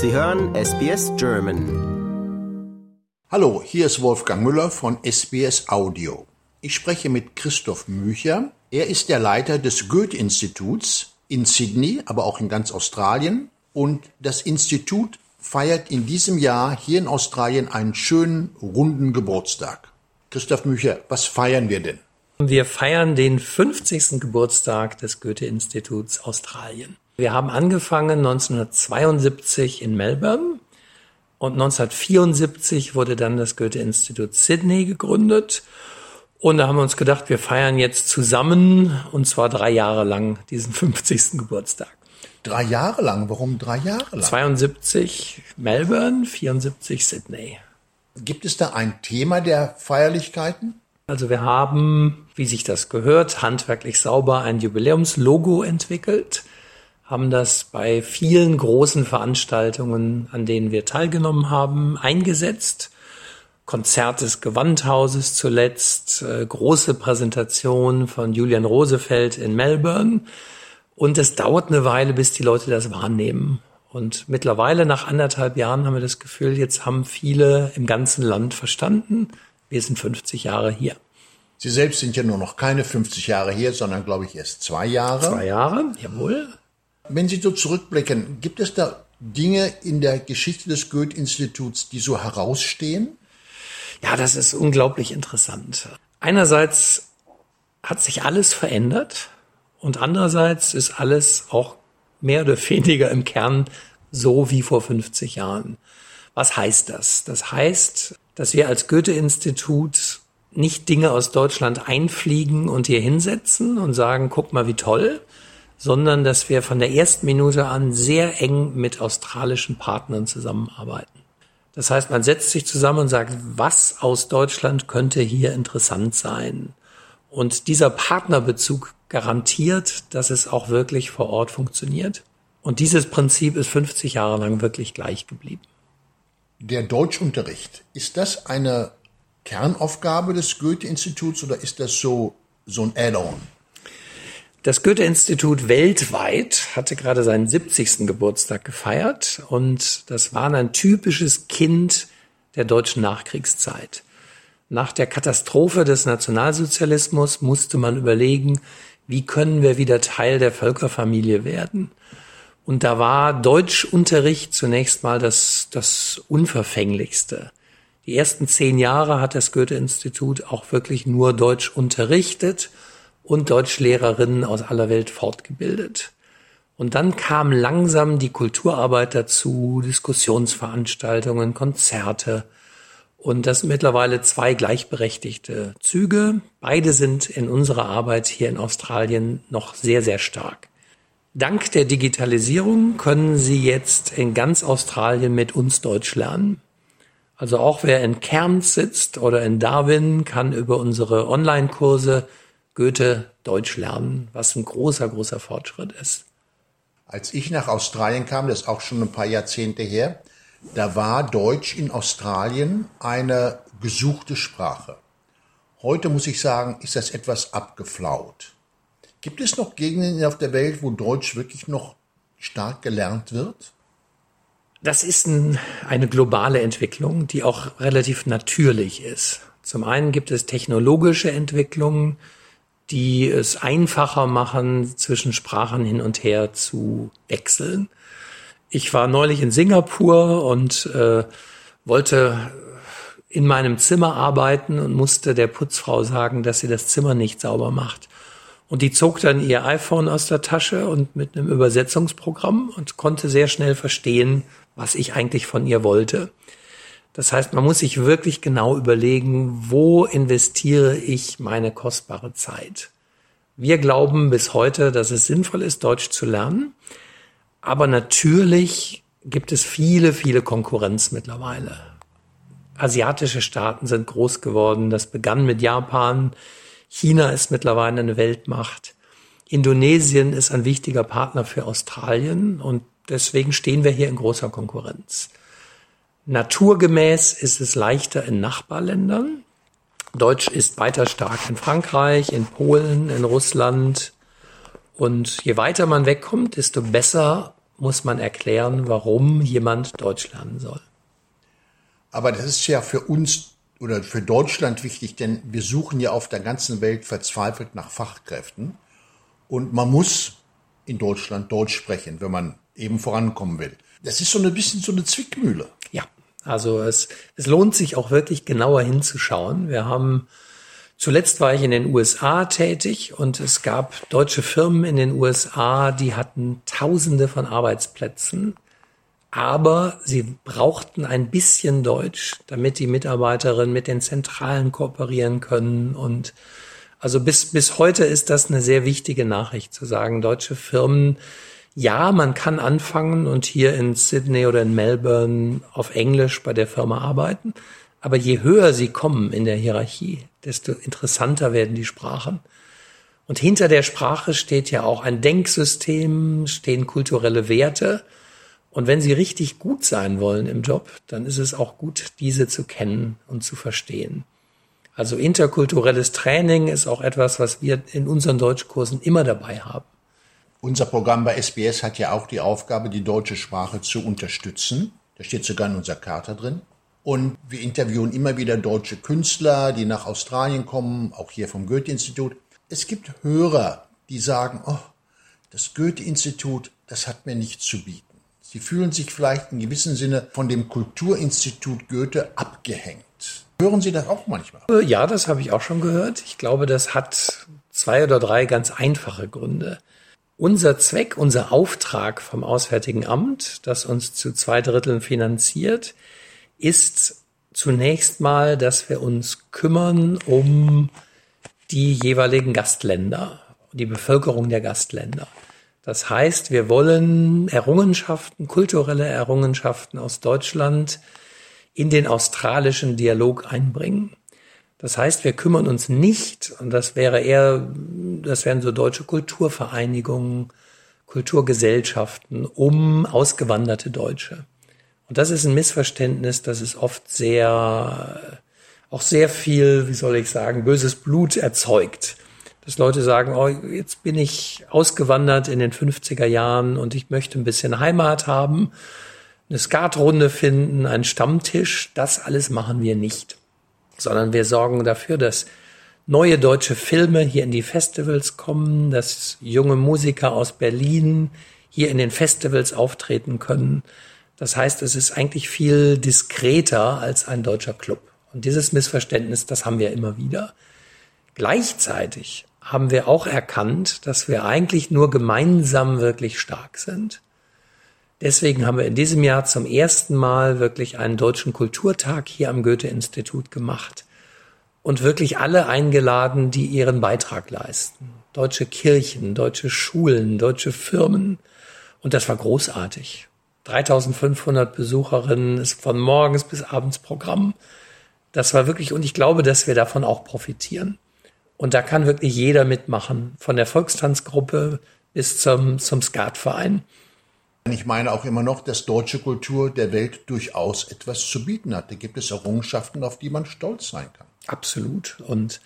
Sie hören SBS German. Hallo, hier ist Wolfgang Müller von SBS Audio. Ich spreche mit Christoph Mücher. Er ist der Leiter des Goethe-Instituts in Sydney, aber auch in ganz Australien. Und das Institut feiert in diesem Jahr hier in Australien einen schönen runden Geburtstag. Christoph Mücher, was feiern wir denn? Wir feiern den 50. Geburtstag des Goethe-Instituts Australien. Wir haben angefangen 1972 in Melbourne und 1974 wurde dann das Goethe-Institut Sydney gegründet. Und da haben wir uns gedacht, wir feiern jetzt zusammen und zwar drei Jahre lang diesen 50. Geburtstag. Drei Jahre lang? Warum drei Jahre lang? 72 Melbourne, 74 Sydney. Gibt es da ein Thema der Feierlichkeiten? Also wir haben, wie sich das gehört, handwerklich sauber ein Jubiläumslogo entwickelt haben das bei vielen großen Veranstaltungen, an denen wir teilgenommen haben, eingesetzt. Konzert des Gewandhauses zuletzt, äh, große Präsentation von Julian Rosefeld in Melbourne. Und es dauert eine Weile, bis die Leute das wahrnehmen. Und mittlerweile, nach anderthalb Jahren, haben wir das Gefühl, jetzt haben viele im ganzen Land verstanden, wir sind 50 Jahre hier. Sie selbst sind ja nur noch keine 50 Jahre hier, sondern, glaube ich, erst zwei Jahre. Zwei Jahre, jawohl. Wenn Sie so zurückblicken, gibt es da Dinge in der Geschichte des Goethe-Instituts, die so herausstehen? Ja, das ist unglaublich interessant. Einerseits hat sich alles verändert und andererseits ist alles auch mehr oder weniger im Kern so wie vor 50 Jahren. Was heißt das? Das heißt, dass wir als Goethe-Institut nicht Dinge aus Deutschland einfliegen und hier hinsetzen und sagen, guck mal, wie toll, sondern dass wir von der ersten Minute an sehr eng mit australischen Partnern zusammenarbeiten. Das heißt, man setzt sich zusammen und sagt, was aus Deutschland könnte hier interessant sein? Und dieser Partnerbezug garantiert, dass es auch wirklich vor Ort funktioniert. Und dieses Prinzip ist 50 Jahre lang wirklich gleich geblieben. Der Deutschunterricht, ist das eine Kernaufgabe des Goethe-Instituts oder ist das so, so ein Add-on? Das Goethe-Institut weltweit hatte gerade seinen 70. Geburtstag gefeiert und das war ein typisches Kind der deutschen Nachkriegszeit. Nach der Katastrophe des Nationalsozialismus musste man überlegen, wie können wir wieder Teil der Völkerfamilie werden. Und da war Deutschunterricht zunächst mal das, das Unverfänglichste. Die ersten zehn Jahre hat das Goethe-Institut auch wirklich nur Deutsch unterrichtet und Deutschlehrerinnen aus aller Welt fortgebildet. Und dann kam langsam die Kulturarbeit dazu, Diskussionsveranstaltungen, Konzerte. Und das sind mittlerweile zwei gleichberechtigte Züge. Beide sind in unserer Arbeit hier in Australien noch sehr, sehr stark. Dank der Digitalisierung können Sie jetzt in ganz Australien mit uns Deutsch lernen. Also auch wer in Cairns sitzt oder in Darwin kann über unsere Online-Kurse Goethe Deutsch lernen, was ein großer, großer Fortschritt ist. Als ich nach Australien kam, das ist auch schon ein paar Jahrzehnte her, da war Deutsch in Australien eine gesuchte Sprache. Heute muss ich sagen, ist das etwas abgeflaut. Gibt es noch Gegenden auf der Welt, wo Deutsch wirklich noch stark gelernt wird? Das ist ein, eine globale Entwicklung, die auch relativ natürlich ist. Zum einen gibt es technologische Entwicklungen, die es einfacher machen, zwischen Sprachen hin und her zu wechseln. Ich war neulich in Singapur und äh, wollte in meinem Zimmer arbeiten und musste der Putzfrau sagen, dass sie das Zimmer nicht sauber macht. Und die zog dann ihr iPhone aus der Tasche und mit einem Übersetzungsprogramm und konnte sehr schnell verstehen, was ich eigentlich von ihr wollte. Das heißt, man muss sich wirklich genau überlegen, wo investiere ich meine kostbare Zeit. Wir glauben bis heute, dass es sinnvoll ist, Deutsch zu lernen. Aber natürlich gibt es viele, viele Konkurrenz mittlerweile. Asiatische Staaten sind groß geworden. Das begann mit Japan. China ist mittlerweile eine Weltmacht. Indonesien ist ein wichtiger Partner für Australien und deswegen stehen wir hier in großer Konkurrenz. Naturgemäß ist es leichter in Nachbarländern. Deutsch ist weiter stark in Frankreich, in Polen, in Russland. Und je weiter man wegkommt, desto besser muss man erklären, warum jemand Deutsch lernen soll. Aber das ist ja für uns oder für Deutschland wichtig, denn wir suchen ja auf der ganzen Welt verzweifelt nach Fachkräften. Und man muss in Deutschland Deutsch sprechen, wenn man eben vorankommen will. Das ist so ein bisschen so eine Zwickmühle. Ja, also es, es lohnt sich auch wirklich genauer hinzuschauen. Wir haben Zuletzt war ich in den USA tätig und es gab deutsche Firmen in den USA, die hatten Tausende von Arbeitsplätzen, aber sie brauchten ein bisschen Deutsch, damit die Mitarbeiterinnen mit den Zentralen kooperieren können und also bis, bis heute ist das eine sehr wichtige Nachricht zu sagen, deutsche Firmen, ja, man kann anfangen und hier in Sydney oder in Melbourne auf Englisch bei der Firma arbeiten, aber je höher sie kommen in der Hierarchie, desto interessanter werden die Sprachen. Und hinter der Sprache steht ja auch ein Denksystem, stehen kulturelle Werte. Und wenn sie richtig gut sein wollen im Job, dann ist es auch gut, diese zu kennen und zu verstehen. Also interkulturelles Training ist auch etwas, was wir in unseren Deutschkursen immer dabei haben. Unser Programm bei SBS hat ja auch die Aufgabe, die deutsche Sprache zu unterstützen. Da steht sogar in unserer Charta drin. Und wir interviewen immer wieder deutsche Künstler, die nach Australien kommen, auch hier vom Goethe-Institut. Es gibt Hörer, die sagen, oh, das Goethe-Institut, das hat mir nichts zu bieten. Sie fühlen sich vielleicht in gewissem Sinne von dem Kulturinstitut Goethe abgehängt. Hören Sie das auch manchmal? Äh, ja, das habe ich auch schon gehört. Ich glaube, das hat zwei oder drei ganz einfache Gründe. Unser Zweck, unser Auftrag vom Auswärtigen Amt, das uns zu zwei Dritteln finanziert, ist zunächst mal, dass wir uns kümmern um die jeweiligen Gastländer, die Bevölkerung der Gastländer. Das heißt, wir wollen Errungenschaften, kulturelle Errungenschaften aus Deutschland in den australischen Dialog einbringen. Das heißt, wir kümmern uns nicht, und das wäre eher, das wären so deutsche Kulturvereinigungen, Kulturgesellschaften um ausgewanderte Deutsche. Und das ist ein Missverständnis, das ist oft sehr, auch sehr viel, wie soll ich sagen, böses Blut erzeugt. Dass Leute sagen, oh, jetzt bin ich ausgewandert in den 50er Jahren und ich möchte ein bisschen Heimat haben, eine Skatrunde finden, einen Stammtisch. Das alles machen wir nicht. Sondern wir sorgen dafür, dass neue deutsche Filme hier in die Festivals kommen, dass junge Musiker aus Berlin hier in den Festivals auftreten können, das heißt, es ist eigentlich viel diskreter als ein deutscher Club. Und dieses Missverständnis, das haben wir immer wieder. Gleichzeitig haben wir auch erkannt, dass wir eigentlich nur gemeinsam wirklich stark sind. Deswegen haben wir in diesem Jahr zum ersten Mal wirklich einen deutschen Kulturtag hier am Goethe-Institut gemacht und wirklich alle eingeladen, die ihren Beitrag leisten. Deutsche Kirchen, deutsche Schulen, deutsche Firmen. Und das war großartig. 3500 Besucherinnen, ist von morgens bis abends Programm. Das war wirklich, und ich glaube, dass wir davon auch profitieren. Und da kann wirklich jeder mitmachen, von der Volkstanzgruppe bis zum, zum Skatverein. Ich meine auch immer noch, dass deutsche Kultur der Welt durchaus etwas zu bieten hat. Da gibt es Errungenschaften, auf die man stolz sein kann. Absolut. Und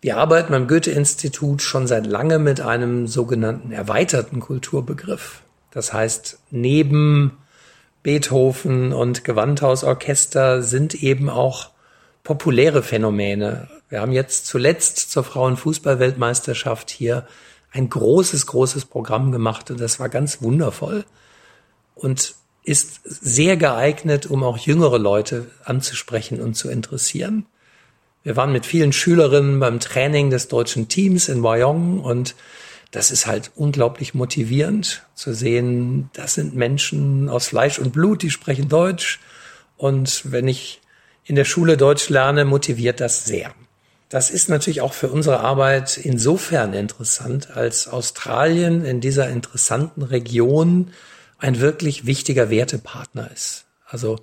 wir arbeiten beim Goethe-Institut schon seit langem mit einem sogenannten erweiterten Kulturbegriff. Das heißt, neben Beethoven und Gewandhausorchester sind eben auch populäre Phänomene. Wir haben jetzt zuletzt zur Frauenfußballweltmeisterschaft hier ein großes, großes Programm gemacht und das war ganz wundervoll und ist sehr geeignet, um auch jüngere Leute anzusprechen und zu interessieren. Wir waren mit vielen Schülerinnen beim Training des deutschen Teams in Wyong und das ist halt unglaublich motivierend zu sehen, das sind Menschen aus Fleisch und Blut, die sprechen Deutsch. Und wenn ich in der Schule Deutsch lerne, motiviert das sehr. Das ist natürlich auch für unsere Arbeit insofern interessant, als Australien in dieser interessanten Region ein wirklich wichtiger Wertepartner ist. Also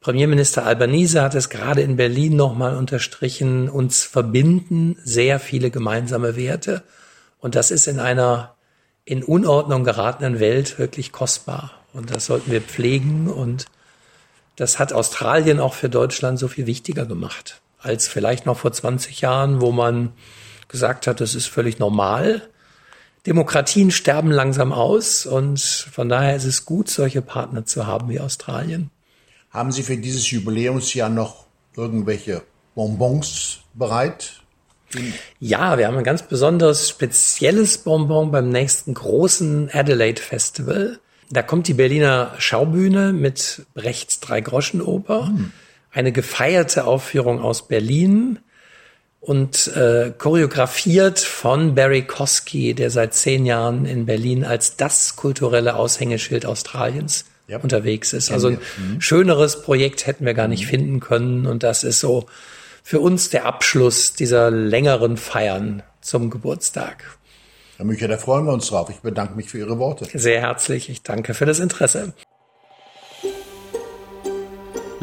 Premierminister Albanese hat es gerade in Berlin nochmal unterstrichen, uns verbinden sehr viele gemeinsame Werte. Und das ist in einer in Unordnung geratenen Welt wirklich kostbar. Und das sollten wir pflegen. Und das hat Australien auch für Deutschland so viel wichtiger gemacht als vielleicht noch vor 20 Jahren, wo man gesagt hat, das ist völlig normal. Demokratien sterben langsam aus und von daher ist es gut, solche Partner zu haben wie Australien. Haben Sie für dieses Jubiläumsjahr noch irgendwelche Bonbons bereit? Ja, wir haben ein ganz besonderes, spezielles Bonbon beim nächsten großen Adelaide Festival. Da kommt die Berliner Schaubühne mit Brechts Drei-Groschen-Oper, hm. Eine gefeierte Aufführung aus Berlin und äh, choreografiert von Barry Kosky, der seit zehn Jahren in Berlin als das kulturelle Aushängeschild Australiens ja. unterwegs ist. Also ein mhm. schöneres Projekt hätten wir gar nicht mhm. finden können und das ist so für uns der Abschluss dieser längeren Feiern zum Geburtstag. Herr Mücher, da freuen wir uns drauf. Ich bedanke mich für Ihre Worte. Sehr herzlich. Ich danke für das Interesse.